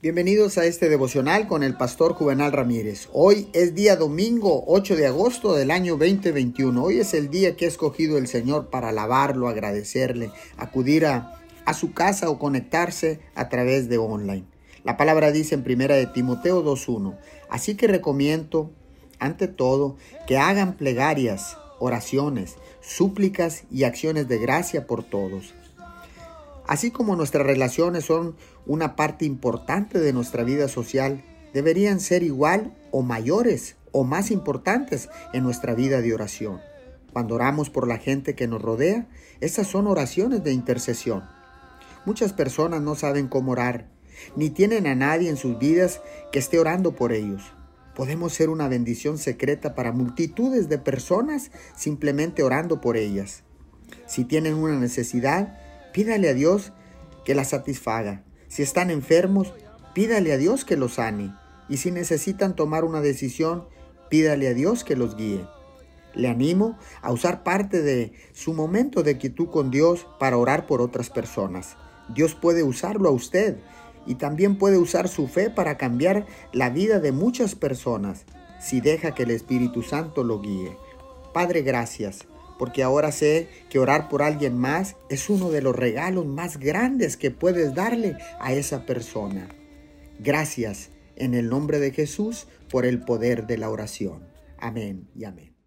Bienvenidos a este devocional con el pastor Juvenal Ramírez. Hoy es día domingo 8 de agosto del año 2021. Hoy es el día que ha escogido el Señor para alabarlo, agradecerle, acudir a, a su casa o conectarse a través de online. La palabra dice en primera de Timoteo 2.1, así que recomiendo ante todo que hagan plegarias, oraciones, súplicas y acciones de gracia por todos Así como nuestras relaciones son una parte importante de nuestra vida social, deberían ser igual o mayores o más importantes en nuestra vida de oración. Cuando oramos por la gente que nos rodea, esas son oraciones de intercesión. Muchas personas no saben cómo orar, ni tienen a nadie en sus vidas que esté orando por ellos. Podemos ser una bendición secreta para multitudes de personas simplemente orando por ellas. Si tienen una necesidad, Pídale a Dios que la satisfaga. Si están enfermos, pídale a Dios que los sane. Y si necesitan tomar una decisión, pídale a Dios que los guíe. Le animo a usar parte de su momento de quietud con Dios para orar por otras personas. Dios puede usarlo a usted y también puede usar su fe para cambiar la vida de muchas personas si deja que el Espíritu Santo lo guíe. Padre, gracias porque ahora sé que orar por alguien más es uno de los regalos más grandes que puedes darle a esa persona. Gracias en el nombre de Jesús por el poder de la oración. Amén y amén.